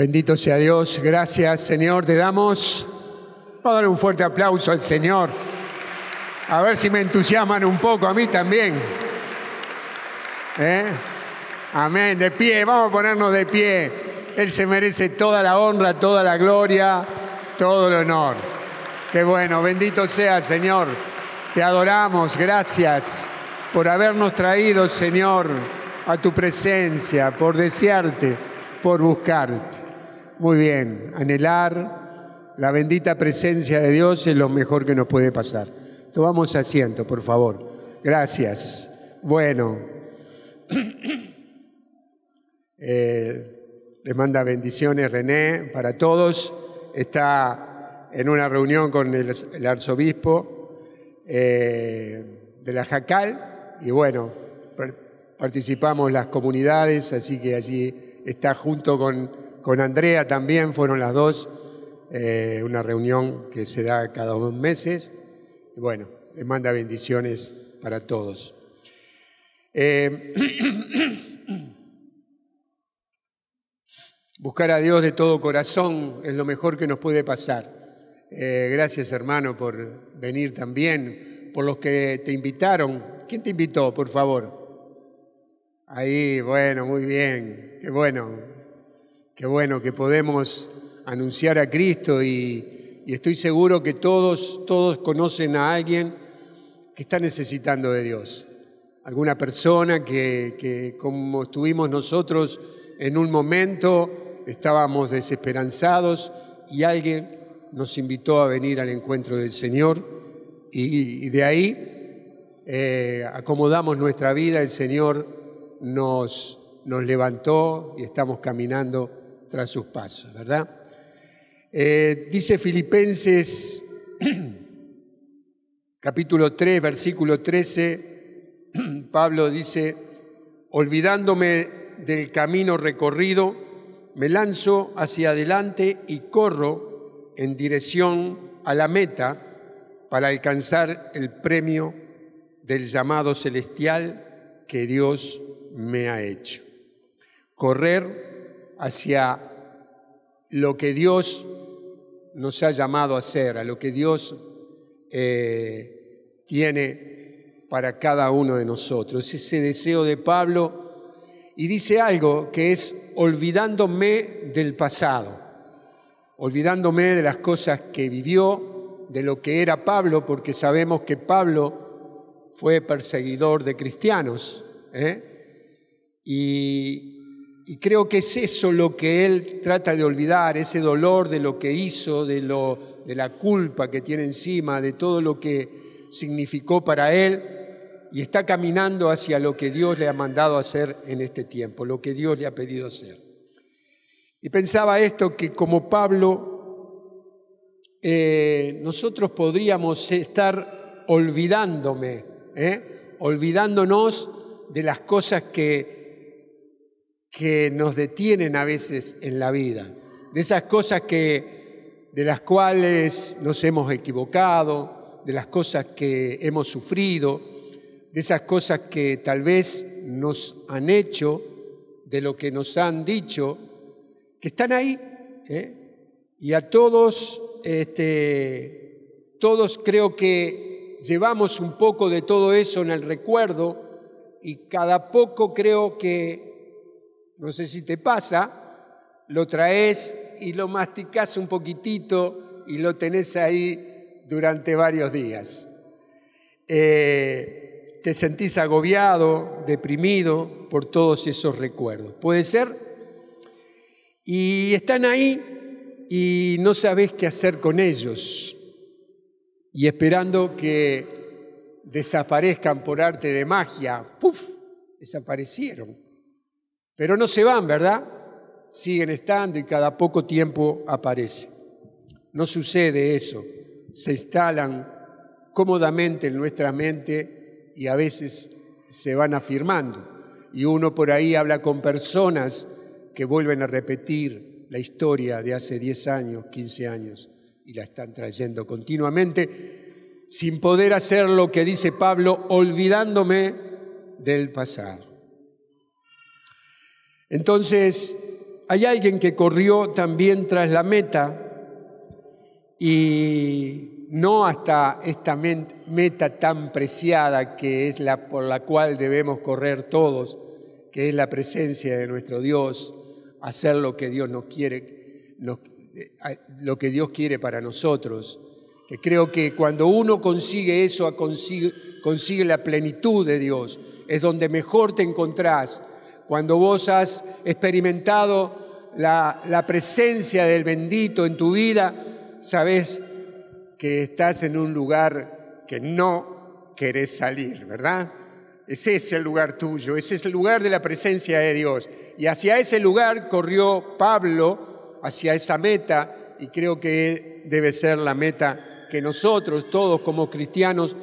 Bendito sea Dios. Gracias, Señor. Te damos. Vamos a darle un fuerte aplauso al Señor. A ver si me entusiasman un poco, a mí también. ¿Eh? Amén. De pie, vamos a ponernos de pie. Él se merece toda la honra, toda la gloria, todo el honor. Qué bueno, bendito sea, Señor. Te adoramos. Gracias por habernos traído, Señor, a tu presencia, por desearte, por buscarte. Muy bien, anhelar la bendita presencia de Dios es lo mejor que nos puede pasar. Tomamos asiento, por favor. Gracias. Bueno, eh, les manda bendiciones René para todos. Está en una reunión con el, arzobispo eh, de la Jacal y bueno, participamos las comunidades, así que allí está junto con, con Andrea también, fueron las dos, eh, una reunión que se da cada dos meses. Bueno, les manda bendiciones para todos. Eh, buscar a Dios de todo corazón es lo mejor que nos puede pasar. Eh, gracias hermano por venir también, por los que te invitaron. ¿Quién te invitó, por favor? Ahí, bueno, muy bien, qué bueno, qué bueno que podemos anunciar a Cristo y, estoy seguro que todos, todos conocen a alguien que está necesitando de Dios. Alguna persona que, que como estuvimos nosotros en un momento, estábamos desesperanzados y alguien nos invitó a venir al encuentro del Señor y, de ahí eh, acomodamos nuestra vida, el Señor nos, nos levantó y estamos caminando tras sus pasos, ¿verdad? Eh, dice Filipenses capítulo 3, versículo 13, Pablo dice, olvidándome del camino recorrido, me lanzo hacia adelante y corro en dirección a la meta para alcanzar el premio del llamado celestial que Dios me ha hecho. Correr hacia lo que Dios nos ha llamado a hacer, a lo que Dios eh, tiene para cada uno de nosotros. Ese deseo de Pablo y dice algo que es olvidándome del pasado, olvidándome de las cosas que vivió, de lo que era Pablo, porque sabemos que Pablo fue perseguidor de cristianos. ¿eh? Y, creo que es eso lo que él trata de olvidar, ese dolor de lo que hizo, de, lo, de la culpa que tiene encima, de todo lo que significó para él, y está caminando hacia lo que Dios le ha mandado hacer en este tiempo, lo que Dios le ha pedido hacer. Y pensaba esto, que como Pablo, eh, nosotros podríamos estar olvidándome, ¿eh? olvidándonos de las cosas que que nos detienen a veces en la vida, de esas cosas que, de las cuales nos hemos equivocado, de las cosas que hemos sufrido, de esas cosas que tal vez nos han hecho, de lo que nos han dicho, que están ahí. ¿eh? Y a todos, este, todos creo que llevamos un poco de todo eso en el recuerdo y cada poco creo que no sé si te pasa, lo traes y lo masticas un poquitito y lo tenés ahí durante varios días. Eh, te sentís agobiado, deprimido por todos esos recuerdos. ¿Puede ser? Y están ahí y no sabes qué hacer con ellos. Y esperando que desaparezcan por arte de magia, ¡puf! Desaparecieron. Pero no se van, ¿verdad? Siguen estando y cada poco tiempo aparece. No sucede eso. Se instalan cómodamente en nuestra mente y a veces se van afirmando. Y uno por ahí habla con personas que vuelven a repetir la historia de hace 10 años, 15 años, y la están trayendo continuamente sin poder hacer lo que dice Pablo, olvidándome del pasado. Entonces, hay alguien que corrió también tras la meta y no hasta esta meta tan preciada que es la por la cual debemos correr todos, que es la presencia de nuestro Dios, hacer lo que Dios nos quiere, eh, lo que Dios quiere para nosotros. Que creo que cuando uno consigue eso, consigue, consigue la plenitud de Dios, es donde mejor te encontrás. Cuando vos has experimentado la, presencia del bendito en tu vida, sabes que estás en un lugar que no querés salir, ¿verdad? Ese es el lugar tuyo, ese es el lugar de la presencia de Dios. Y hacia ese lugar corrió Pablo, hacia esa meta, y creo que debe ser la meta que nosotros, todos como cristianos,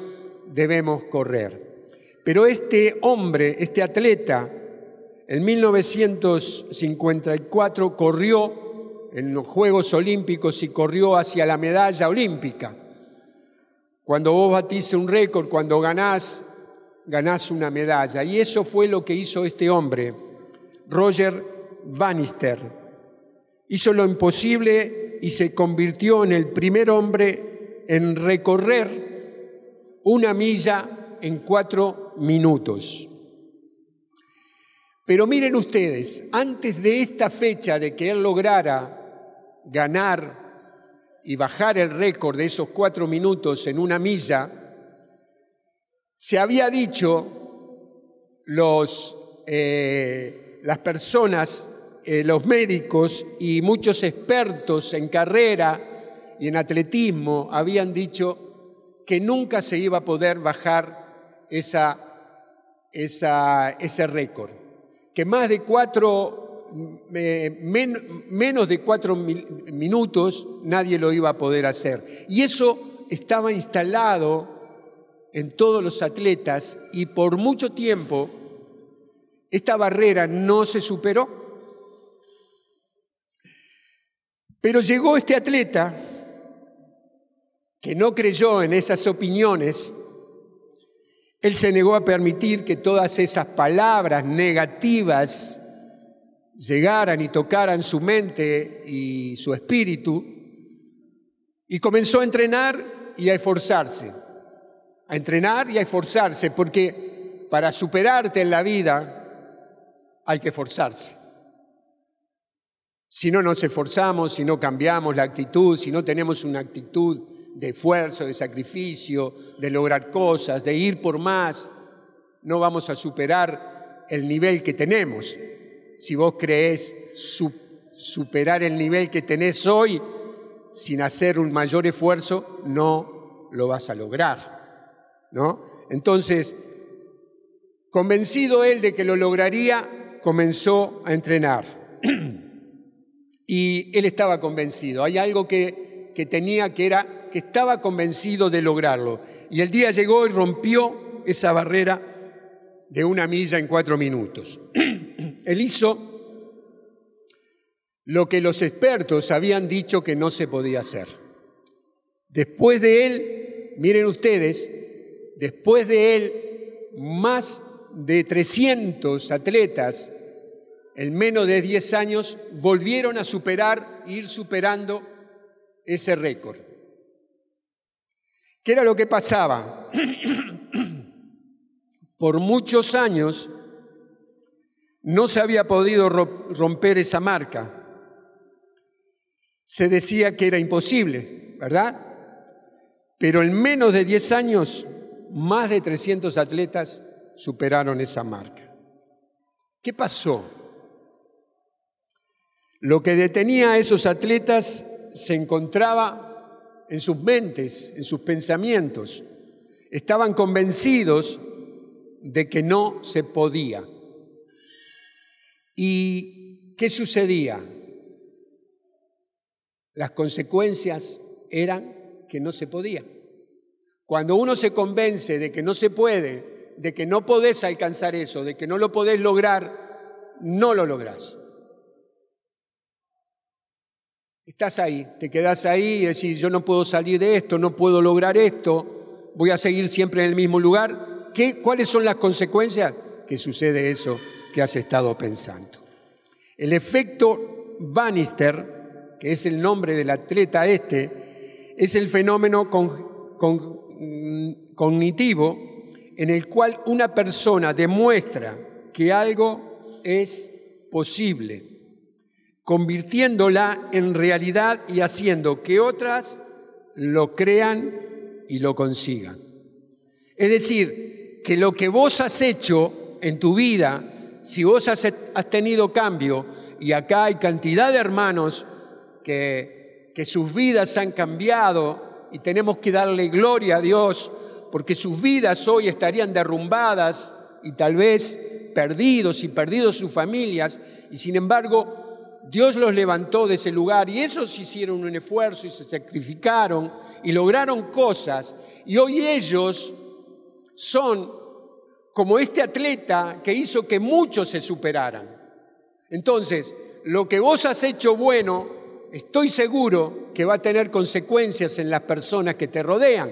debemos correr. Pero este hombre, este atleta, en 1954 corrió en los Juegos Olímpicos y corrió hacia la medalla olímpica. Cuando vos batís un récord, cuando ganás, ganás una medalla. Y eso fue lo que hizo este hombre, Roger Bannister. Hizo lo imposible y se convirtió en el primer hombre en recorrer una milla en cuatro minutos. Pero miren ustedes, antes de esta fecha de que él lograra ganar y bajar el récord de esos cuatro minutos en una milla, se había dicho los, eh, las personas, eh, los médicos y muchos expertos en carrera y en atletismo habían dicho que nunca se iba a poder bajar esa, esa, ese récord, que más de cuatro menos de cuatro minutos nadie lo iba a poder hacer. Y eso estaba instalado en todos los atletas y por mucho tiempo esta barrera no se superó. Pero llegó este atleta que no creyó en esas opiniones, él se negó a permitir que todas esas palabras negativas llegaran y tocaran su mente y su espíritu, y comenzó a entrenar y a esforzarse, a entrenar y a esforzarse, porque para superarte en la vida hay que esforzarse. Si no nos esforzamos, si no cambiamos la actitud, si no tenemos una actitud de esfuerzo, de sacrificio, de lograr cosas, de ir por más, no vamos a superar el nivel que tenemos si vos creés superar el nivel que tenés hoy sin hacer un mayor esfuerzo, no lo vas a lograr. ¿no? Entonces, convencido él de que lo lograría, comenzó a entrenar. y él estaba convencido. Hay algo que, que tenía que era que estaba convencido de lograrlo. Y el día llegó y rompió esa barrera de una milla en cuatro minutos. Él hizo lo que los expertos habían dicho que no se podía hacer. Después de él, miren ustedes, después de él, más de 300 atletas en menos de 10 años volvieron a superar, ir superando ese récord. ¿Qué era lo que pasaba? Por muchos años no se había podido romper esa marca. Se decía que era imposible, ¿verdad? Pero en menos de 10 años, más de 300 atletas superaron esa marca. ¿Qué pasó? Lo que detenía a esos atletas se encontraba en sus mentes, en sus pensamientos. Estaban convencidos de que no se podía. ¿Y qué sucedía? Las consecuencias eran que no se podía. Cuando uno se convence de que no se puede, de que no podés alcanzar eso, de que no lo podés lograr, no lo lográs. Estás ahí, te quedás ahí y decís, yo no puedo salir de esto, no puedo lograr esto, voy a seguir siempre en el mismo lugar. ¿Cuáles son las consecuencias? Que sucede eso que has estado pensando. El efecto Bannister, que es el nombre del atleta este, es el fenómeno cognitivo en el cual una persona demuestra que algo es posible, convirtiéndola en realidad y haciendo que otras lo crean y lo consigan. Es decir, que lo que vos has hecho en tu vida, si vos has, tenido cambio, y acá hay cantidad de hermanos que, que sus vidas han cambiado y tenemos que darle gloria a Dios porque sus vidas hoy estarían derrumbadas y tal vez perdidos y perdidos sus familias, y sin embargo Dios los levantó de ese lugar y esos hicieron un esfuerzo y se sacrificaron y lograron cosas, y hoy ellos son como este atleta que hizo que muchos se superaran. Entonces, lo que vos has hecho bueno, estoy seguro que va a tener consecuencias en las personas que te rodean.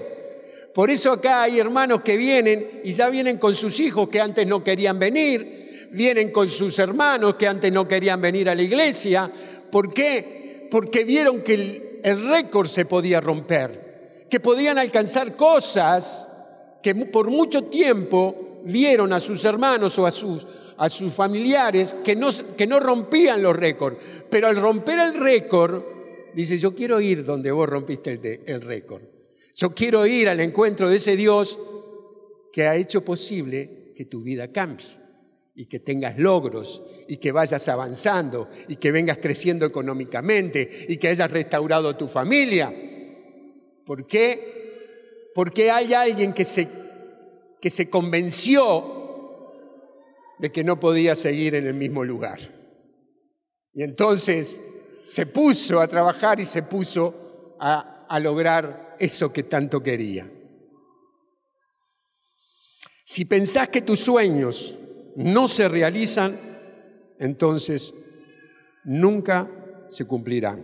Por eso acá hay hermanos que vienen y ya vienen con sus hijos que antes no querían venir, vienen con sus hermanos que antes no querían venir a la iglesia. ¿Por qué? Porque vieron que el, récord se podía romper, que podían alcanzar cosas que por mucho tiempo vieron a sus hermanos o a sus, a sus familiares que no, que no rompían los récords. Pero al romper el récord, dice, yo quiero ir donde vos rompiste el, el récord. Yo quiero ir al encuentro de ese Dios que ha hecho posible que tu vida cambie y que tengas logros y que vayas avanzando y que vengas creciendo económicamente y que hayas restaurado tu familia. ¿Por qué? Porque hay alguien que se, que se convenció de que no podía seguir en el mismo lugar. Y entonces se puso a trabajar y se puso a, a lograr eso que tanto quería. Si pensás que tus sueños no se realizan, entonces nunca se cumplirán.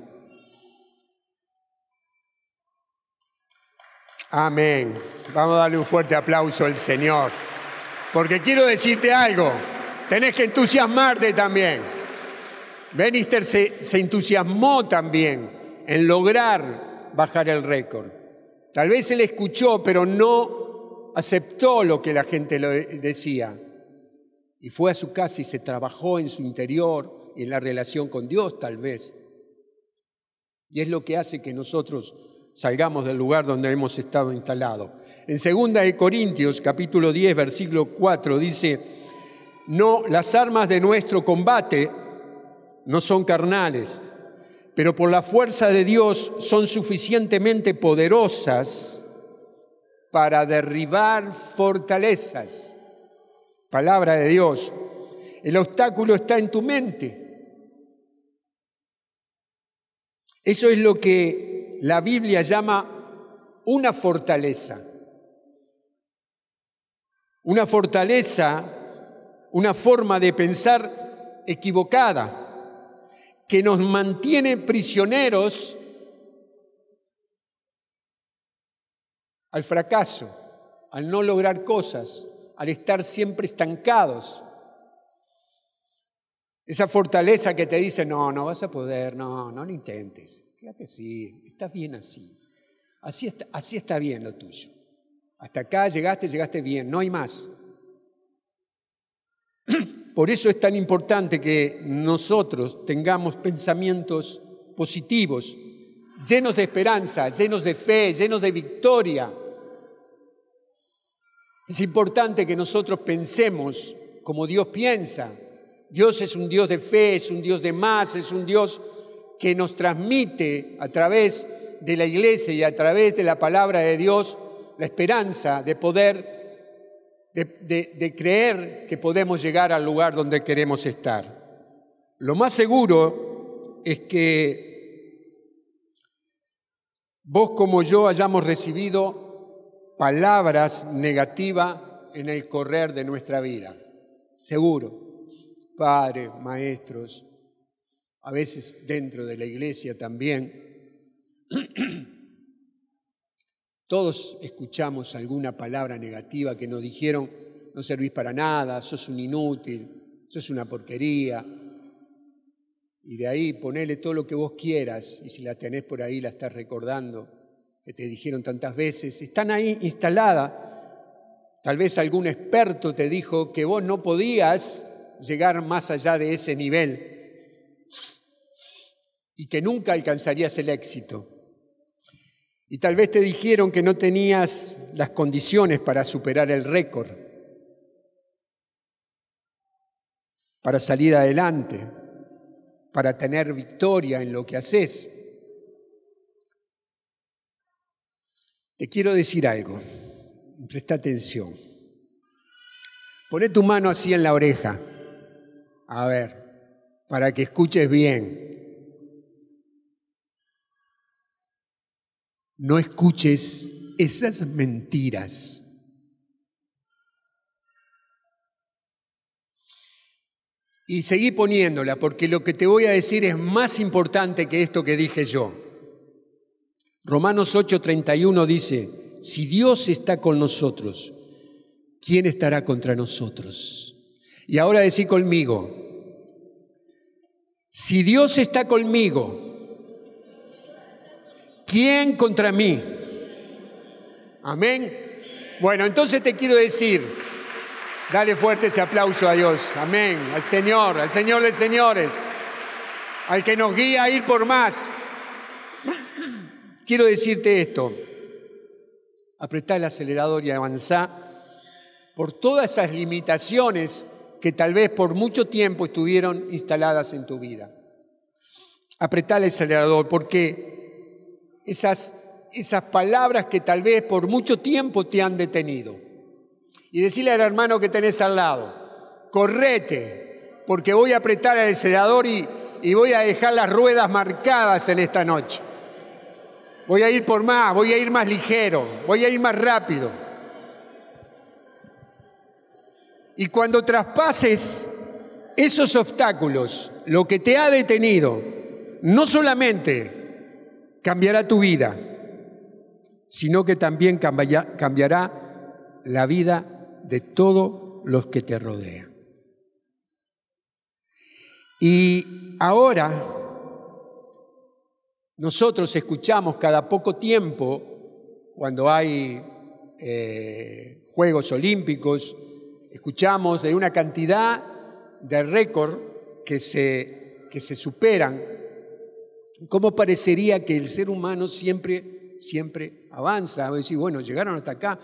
Amén. Vamos a darle un fuerte aplauso al Señor. Porque quiero decirte algo, tenés que entusiasmarte también. Benister se, se entusiasmó también en lograr bajar el récord. Tal vez él escuchó, pero no aceptó lo que la gente le decía. Y fue a su casa y se trabajó en su interior y en la relación con Dios, tal vez. Y es lo que hace que nosotros salgamos del lugar donde hemos estado instalados. En 2 de Corintios, capítulo 10, versículo 4, dice, no, las armas de nuestro combate no son carnales, pero por la fuerza de Dios son suficientemente poderosas para derribar fortalezas. Palabra de Dios. El obstáculo está en tu mente. Eso es lo que la Biblia llama una fortaleza. Una fortaleza, una forma de pensar equivocada que nos mantiene prisioneros al fracaso, al no lograr cosas, al estar siempre estancados. Esa fortaleza que te dice, no, no vas a poder, no, no lo intentes, quédate así, estás bien así. Así está, así está bien lo tuyo. Hasta acá llegaste, llegaste bien, no hay más. Por eso es tan importante que nosotros tengamos pensamientos positivos, llenos de esperanza, llenos de fe, llenos de victoria. Es importante que nosotros pensemos como Dios piensa. Dios es un Dios de fe, es un Dios de más, es un Dios que nos transmite a través de la iglesia y a través de la palabra de Dios la esperanza de poder de, creer que podemos llegar al lugar donde queremos estar. Lo más seguro es que vos como yo hayamos recibido palabras negativas en el correr de nuestra vida. Seguro. Padres, maestros, a veces dentro de la iglesia también. Todos escuchamos alguna palabra negativa que nos dijeron, no servís para nada, sos un inútil, sos una porquería. y de ahí ponele todo lo que vos quieras, y si la tenés por ahí la estás recordando, que te dijeron tantas veces, están ahí instaladas. Tal vez algún experto te dijo que vos no podías llegar más allá de ese nivel y que nunca alcanzarías el éxito. Y tal vez te dijeron que no tenías las condiciones para superar el récord, para salir adelante para tener victoria en lo que haces. Te quiero decir algo, presta atención. Pone tu mano así en la oreja, a ver, para que escuches bien. No escuches esas mentiras Y seguí poniéndola, porque lo que te voy a decir es más importante que esto que dije yo. Romanos 8:31 dice, si Dios está con nosotros, ¿quién estará contra nosotros? Y ahora decí conmigo, si Dios está conmigo, ¿quién contra mí? Amén. Bueno, entonces te quiero decir, Dale fuerte ese aplauso a Dios. Amén. Al Señor, al Señor de señores. Al que nos guía a ir por más. Quiero decirte esto. Apretá el acelerador y avanzá por todas esas limitaciones que tal vez por mucho tiempo estuvieron instaladas en tu vida. Apretá el acelerador porque esas, esas palabras que tal vez por mucho tiempo te han detenido y decirle al hermano que tenés al lado, correte, porque voy a apretar el acelerador y, y voy a dejar las ruedas marcadas en esta noche. Voy a ir por más, voy a ir más ligero, voy a ir más rápido. Y cuando traspases esos obstáculos, lo que te ha detenido, no solamente cambiará tu vida, sino que también cambiará la vida de todos los que te rodean. Y ahora nosotros escuchamos cada poco tiempo, cuando hay eh, Juegos Olímpicos, escuchamos de una cantidad de récord que se, que se superan. ¿Cómo parecería que el ser humano siempre, siempre avanza? O decir, bueno, llegaron hasta acá,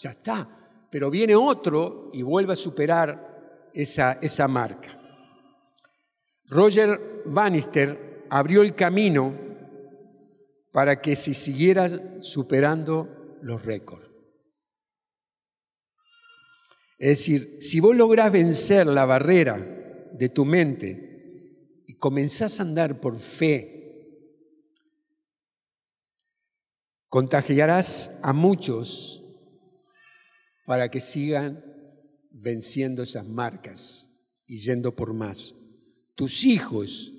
ya está pero viene otro y vuelve a superar esa, esa marca. Roger Bannister abrió el camino para que se siguiera superando los récords. Es decir, si vos lográs vencer la barrera de tu mente y comenzás a andar por fe, contagiarás a muchos para que sigan venciendo esas marcas y yendo por más. Tus hijos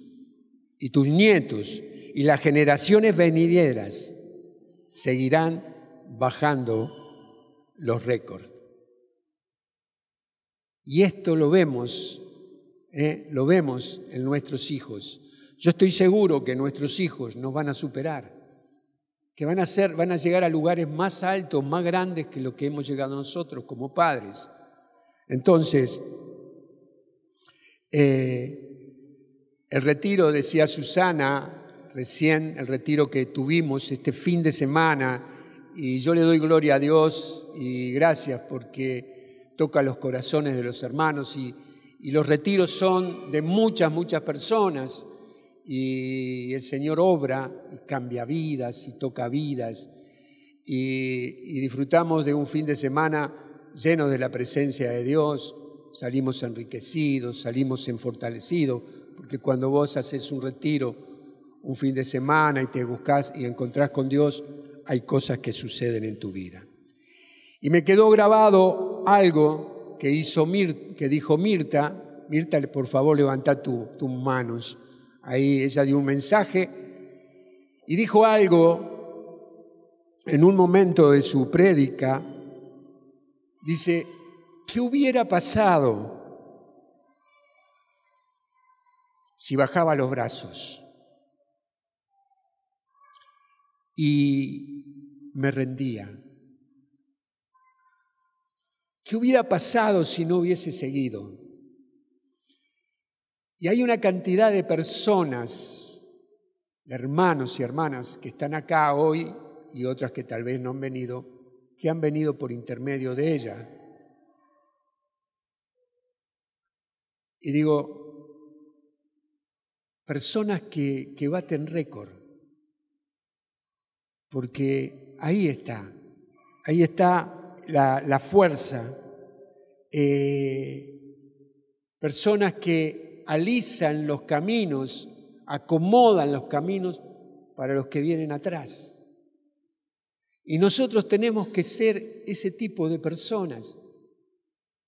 y tus nietos y las generaciones venideras seguirán bajando los récords. Y esto lo vemos, ¿eh? lo vemos en nuestros hijos. Yo estoy seguro que nuestros hijos nos van a superar que van a, ser, van a llegar a lugares más altos, más grandes que lo que hemos llegado nosotros como padres. Entonces, eh, el retiro, decía Susana, recién el retiro que tuvimos este fin de semana, y yo le doy gloria a Dios y gracias porque toca los corazones de los hermanos y, y los retiros son de muchas, muchas personas y el Señor obra y cambia vidas y toca vidas y, disfrutamos de un fin de semana lleno de la presencia de Dios, salimos enriquecidos, salimos en fortalecidos, porque cuando vos haces un retiro, un fin de semana y te buscas y encontrás con Dios, hay cosas que suceden en tu vida. Y me quedó grabado algo que hizo Mir, que dijo Mirta, Mirta, por favor, levanta tus manos. Ahí ella dio un mensaje y dijo algo en un momento de su prédica. Dice, ¿qué hubiera pasado si bajaba los brazos y me rendía. ¿Qué hubiera pasado si no hubiese seguido? Y hay una cantidad de personas, hermanos y hermanas que están acá hoy y otras que tal vez no han venido, que han venido por intermedio de ella. Y digo, personas que, que baten récord, porque ahí está, ahí está la, fuerza. Eh, personas que alisan los caminos, acomodan los caminos para los que vienen atrás. Y nosotros tenemos que ser ese tipo de personas,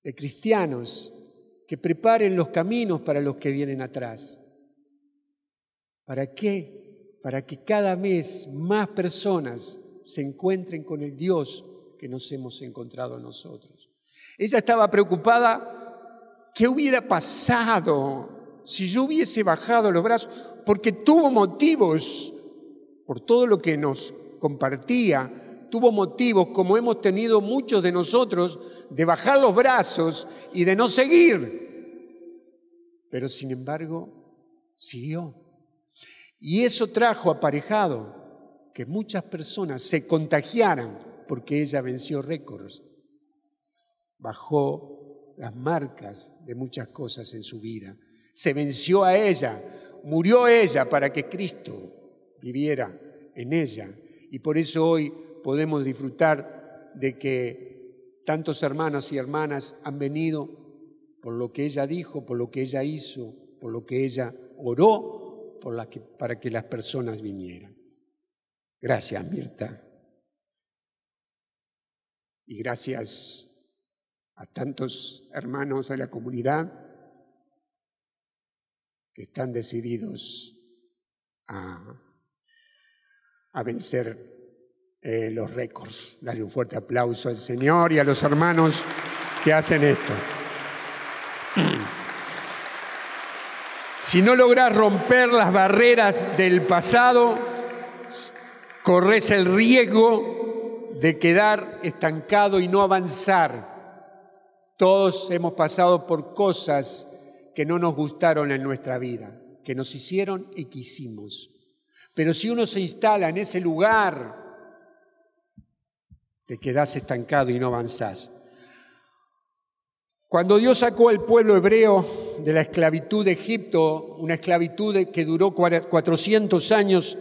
de cristianos, que preparen los caminos para los que vienen atrás. ¿Para qué? Para que cada vez más personas se encuentren con el Dios que nos hemos encontrado nosotros. Ella estaba preocupada, ¿qué hubiera pasado si yo hubiese bajado los brazos? Porque tuvo motivos, por todo lo que nos compartía, tuvo motivos, como hemos tenido muchos de nosotros, de bajar los brazos y de no seguir. Pero sin embargo, siguió. Y eso trajo aparejado que muchas personas se contagiaran porque ella venció récords, bajó las marcas de muchas cosas en su vida, se venció a ella, murió ella para que Cristo viviera en ella. Y por eso hoy podemos disfrutar de que tantos hermanos y hermanas han venido por lo que ella dijo, por lo que ella hizo, por lo que ella oró para que las personas vinieran. Gracias, Mirta. Y gracias a tantos hermanos de la comunidad que están decididos a, vencer eh, los récords. Dale un fuerte aplauso al Señor y a los hermanos que hacen esto. Si no logras romper las barreras del pasado, corres el riesgo de quedar estancado y no avanzar. Todos hemos pasado por cosas que no nos gustaron en nuestra vida, que nos hicieron y quisimos. Pero si uno se instala en ese lugar, te quedas estancado y no avanzás. Cuando Dios sacó al pueblo hebreo de la esclavitud de Egipto, una esclavitud que duró 400 años,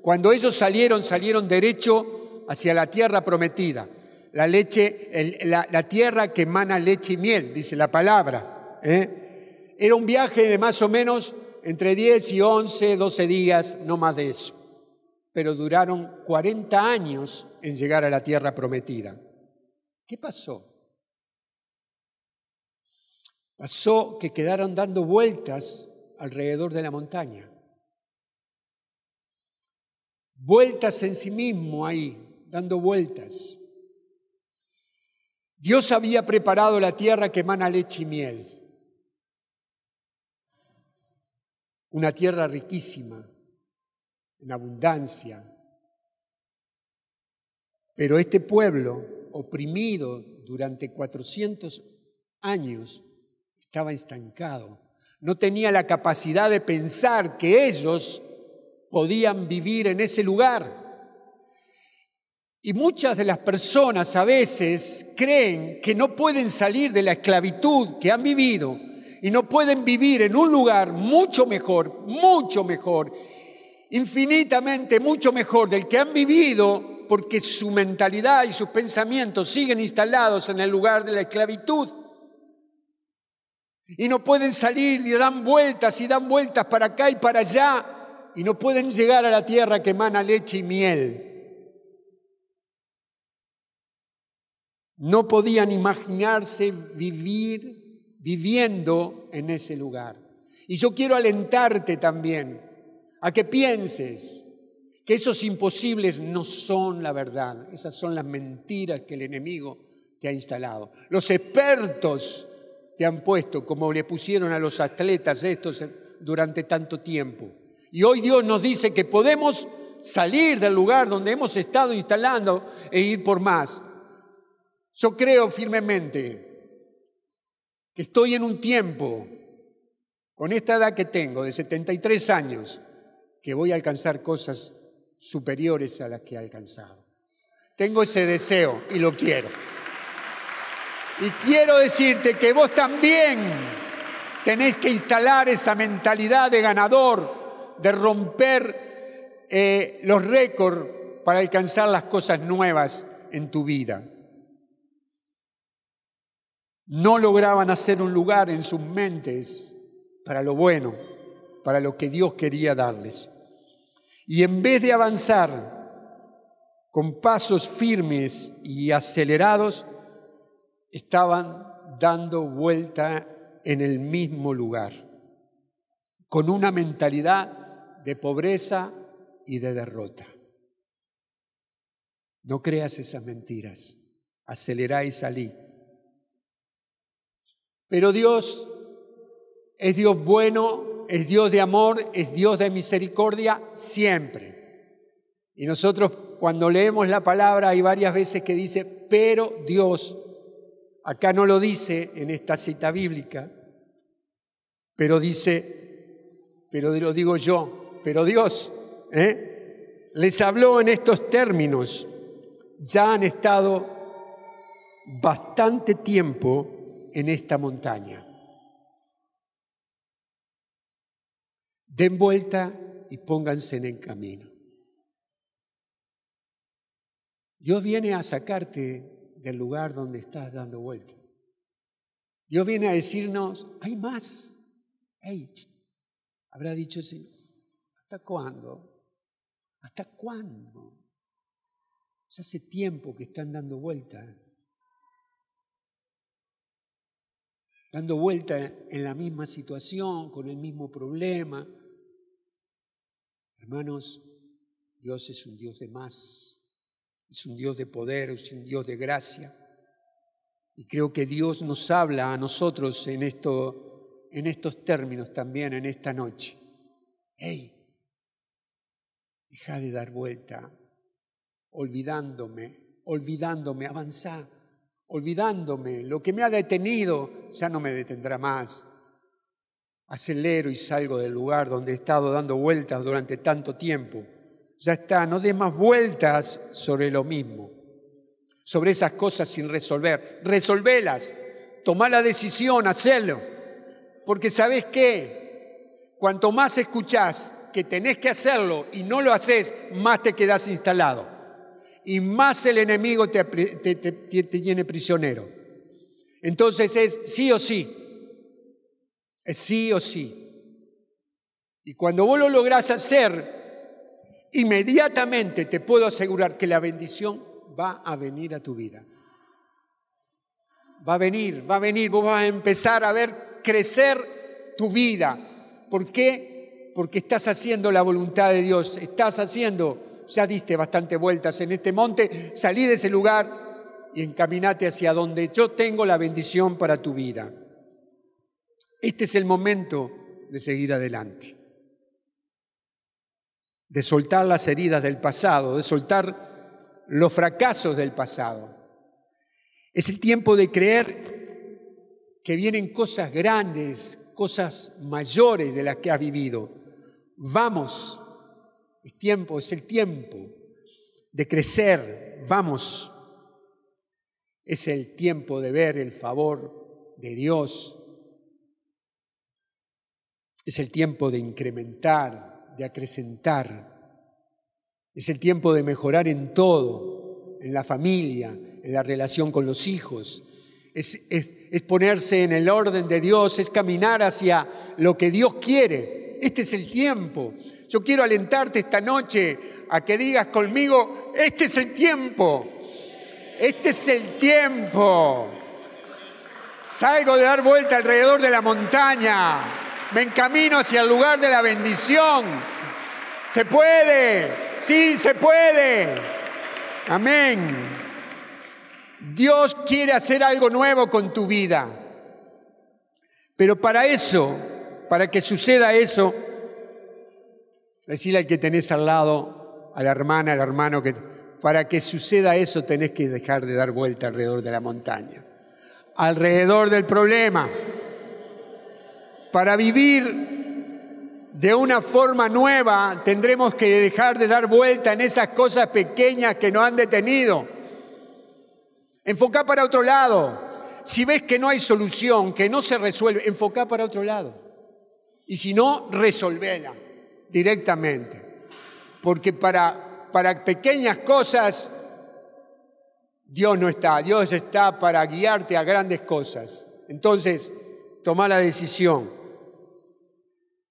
cuando ellos salieron, salieron derecho hacia la tierra prometida. La, leche, la, tierra que emana leche y miel, dice la palabra. ¿eh? Era un viaje de más o menos entre 10 y 11, 12 días, no más de eso. Pero duraron 40 años en llegar a la tierra prometida. ¿Qué pasó? Pasó que quedaron dando vueltas alrededor de la montaña. Vueltas en sí mismo ahí, dando vueltas. Dios había preparado la tierra que emana leche y miel. Una tierra riquísima, en abundancia. Pero este pueblo, oprimido durante 400 años, estaba estancado. No tenía la capacidad de pensar que ellos podían vivir en ese lugar. Y muchas de las personas a veces creen que no pueden salir de la esclavitud que han vivido y no pueden vivir en un lugar mucho mejor, mucho mejor, infinitamente mucho mejor del que han vivido porque su mentalidad y sus pensamientos siguen instalados en el lugar de la esclavitud. Y no pueden salir y dan vueltas y dan vueltas para acá y para allá y no pueden llegar a la tierra que emana leche y miel. No podían imaginarse vivir viviendo en ese lugar. Y yo quiero alentarte también a que pienses que esos imposibles no son la verdad, esas son las mentiras que el enemigo te ha instalado. Los expertos te han puesto, como le pusieron a los atletas estos durante tanto tiempo. Y hoy Dios nos dice que podemos salir del lugar donde hemos estado instalando e ir por más. Yo creo firmemente que estoy en un tiempo, con esta edad que tengo, de 73 años, que voy a alcanzar cosas superiores a las que he alcanzado. Tengo ese deseo y lo quiero. Y quiero decirte que vos también tenéis que instalar esa mentalidad de ganador, de romper eh, los récords para alcanzar las cosas nuevas en tu vida. No lograban hacer un lugar en sus mentes para lo bueno, para lo que Dios quería darles. Y en vez de avanzar con pasos firmes y acelerados, estaban dando vuelta en el mismo lugar, con una mentalidad de pobreza y de derrota. No creas esas mentiras, acelera y salí. Pero Dios es Dios bueno, es Dios de amor, es Dios de misericordia siempre. Y nosotros cuando leemos la palabra hay varias veces que dice, pero Dios Acá no lo dice en esta cita bíblica, pero dice, pero lo digo yo, pero Dios ¿eh? les habló en estos términos. Ya han estado bastante tiempo en esta montaña. Den vuelta y pónganse en el camino. Dios viene a sacarte del lugar donde estás dando vuelta. Dios viene a decirnos, hay más. Habrá dicho el Señor, ¿hasta cuándo? ¿Hasta cuándo? Ya hace tiempo que están dando vuelta. Dando vuelta en la misma situación, con el mismo problema. Hermanos, Dios es un Dios de más. Es un Dios de poder, es un Dios de gracia. Y creo que Dios nos habla a nosotros en, esto, en estos términos también en esta noche. ¡Hey! Deja de dar vuelta, olvidándome, olvidándome, avanzar, olvidándome. Lo que me ha detenido ya no me detendrá más. Acelero y salgo del lugar donde he estado dando vueltas durante tanto tiempo ya está, no des más vueltas sobre lo mismo, sobre esas cosas sin resolver. Resolvelas, toma la decisión, hacelo. Porque sabes qué, cuanto más escuchás que tenés que hacerlo y no lo haces, más te quedás instalado. Y más el enemigo te, te, te tiene prisionero. Entonces es sí o sí. Es sí o sí. Y cuando vos lo lográs hacer, inmediatamente te puedo asegurar que la bendición va a venir a tu vida. Va a venir, va a venir, vos vas a empezar a ver crecer tu vida. ¿Por qué? Porque estás haciendo la voluntad de Dios, estás haciendo, ya diste bastante vueltas en este monte, salí de ese lugar y encaminate hacia donde yo tengo la bendición para tu vida. Este es el momento de seguir adelante de soltar las heridas del pasado, de soltar los fracasos del pasado. Es el tiempo de creer que vienen cosas grandes, cosas mayores de las que has vivido. Vamos, es tiempo, es el tiempo de crecer, vamos. Es el tiempo de ver el favor de Dios. Es el tiempo de incrementar de acrecentar. Es el tiempo de mejorar en todo, en la familia, en la relación con los hijos. Es, es, ponerse en el orden de Dios, es caminar hacia lo que Dios quiere. Este es el tiempo. Yo quiero alentarte esta noche a que digas conmigo, este es el tiempo. Este es el tiempo. Salgo de dar vuelta alrededor de la montaña. Me encamino hacia el lugar de la bendición. Se puede, sí, se puede. Amén. Dios quiere hacer algo nuevo con tu vida. Pero para eso para que suceda eso, decirle al que tenés al lado, a la hermana, al hermano, que para que suceda eso tenés que dejar de dar vuelta alrededor de la montaña, alrededor del problema. Para vivir de una forma nueva tendremos que dejar de dar vuelta en esas cosas pequeñas que nos han detenido. Enfocar para otro lado. Si ves que no hay solución, que no se resuelve, enfoca para otro lado. Y si no, resolvela directamente. Porque para, para pequeñas cosas, Dios no está. Dios está para guiarte a grandes cosas. Entonces, toma la decisión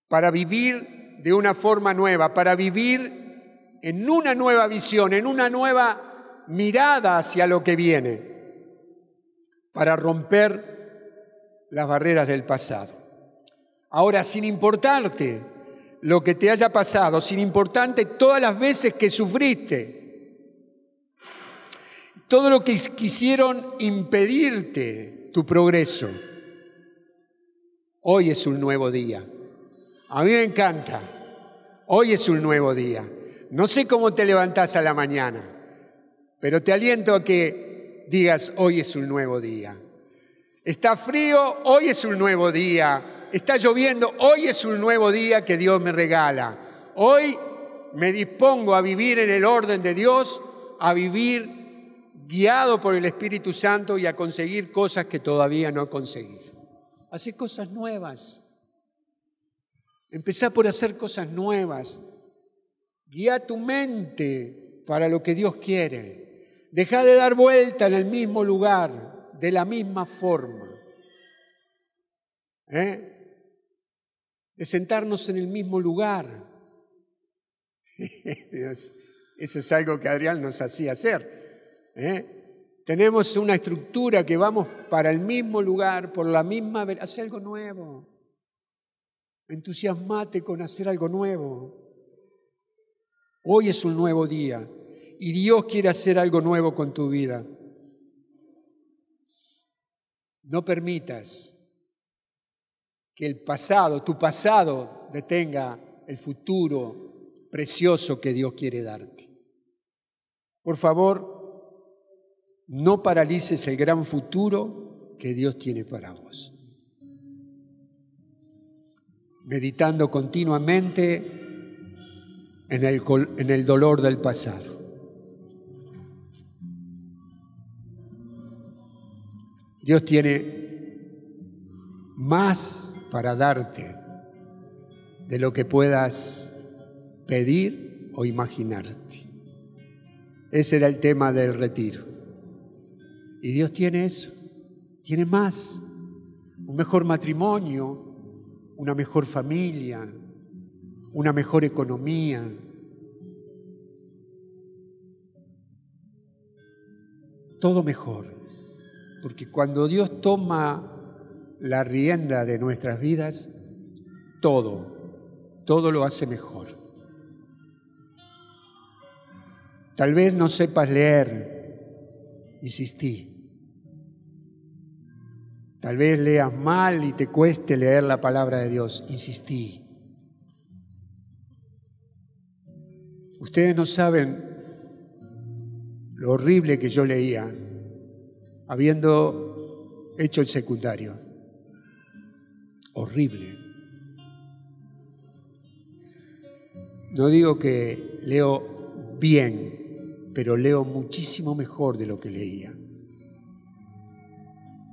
para vivir de una forma nueva, para vivir en una nueva visión, en una nueva mirada hacia lo que viene, para romper las barreras del pasado. Ahora, sin importarte lo que te haya pasado, sin importarte todas las veces que sufriste, todo lo que quisieron impedirte tu progreso, hoy es un nuevo día. A mí me encanta. Hoy es un nuevo día. No sé cómo te levantás a la mañana, pero te aliento a que digas, hoy es un nuevo día. Está frío, hoy es un nuevo día. Está lloviendo, hoy es un nuevo día que Dios me regala. Hoy me dispongo a vivir en el orden de Dios, a vivir guiado por el Espíritu Santo y a conseguir cosas que todavía no he conseguido. Hace cosas nuevas. Empezá por hacer cosas nuevas. Guía tu mente para lo que Dios quiere. Deja de dar vuelta en el mismo lugar, de la misma forma. ¿Eh? De sentarnos en el mismo lugar. Eso es algo que Adrián nos hacía hacer. ¿eh? Tenemos una estructura que vamos para el mismo lugar, por la misma... Hace algo nuevo. Entusiasmate con hacer algo nuevo. Hoy es un nuevo día y Dios quiere hacer algo nuevo con tu vida. No permitas que el pasado, tu pasado, detenga el futuro precioso que Dios quiere darte. Por favor, no paralices el gran futuro que Dios tiene para vos meditando continuamente en el, en el dolor del pasado. Dios tiene más para darte de lo que puedas pedir o imaginarte. Ese era el tema del retiro. Y Dios tiene eso, tiene más, un mejor matrimonio, una mejor familia, una mejor economía. Todo mejor. Porque cuando Dios toma la rienda de nuestras vidas, todo, todo lo hace mejor. Tal vez no sepas leer, insistí. Tal vez leas mal y te cueste leer la palabra de Dios. Insistí. Ustedes no saben lo horrible que yo leía habiendo hecho el secundario. Horrible. No digo que leo bien, pero leo muchísimo mejor de lo que leía.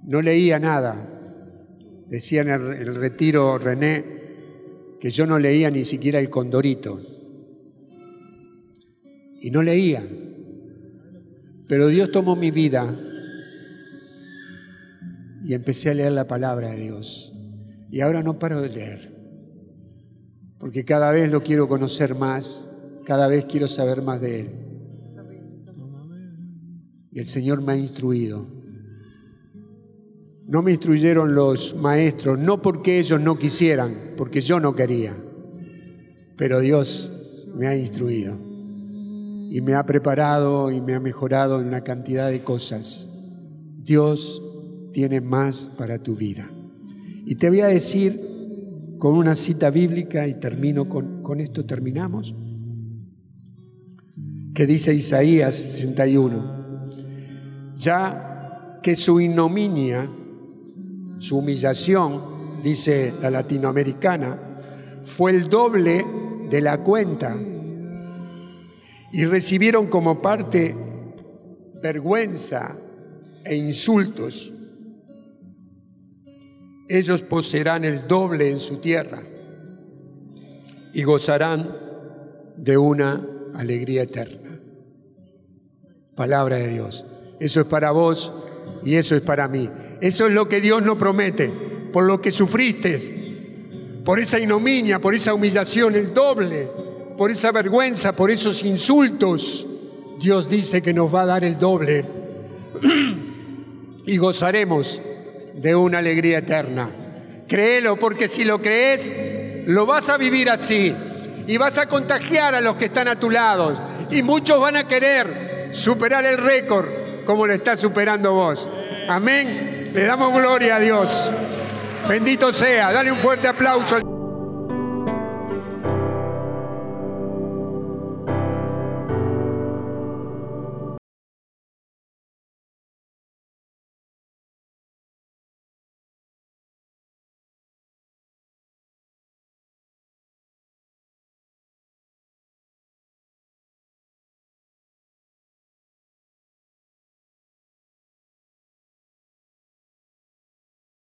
No leía nada. Decía en el, retiro René que yo no leía ni siquiera el condorito. Y no leía. Pero Dios tomó mi vida y empecé a leer la palabra de Dios. Y ahora no paro de leer. Porque cada vez lo quiero conocer más, cada vez quiero saber más de Él. Y el Señor me ha instruido. No me instruyeron los maestros, no porque ellos no quisieran, porque yo no quería, pero Dios me ha instruido y me ha preparado y me ha mejorado en una cantidad de cosas. Dios tiene más para tu vida. Y te voy a decir con una cita bíblica y termino con, con esto, terminamos, que dice Isaías 61, ya que su ignominia, su humillación, dice la latinoamericana, fue el doble de la cuenta y recibieron como parte vergüenza e insultos. Ellos poseerán el doble en su tierra y gozarán de una alegría eterna. Palabra de Dios. Eso es para vos y eso es para mí. Eso es lo que Dios nos promete, por lo que sufriste, por esa ignominia, por esa humillación, el doble, por esa vergüenza, por esos insultos. Dios dice que nos va a dar el doble y gozaremos de una alegría eterna. Créelo, porque si lo crees, lo vas a vivir así y vas a contagiar a los que están a tu lado y muchos van a querer superar el récord como lo estás superando vos. Amén. Le damos gloria a Dios. Bendito sea. Dale un fuerte aplauso.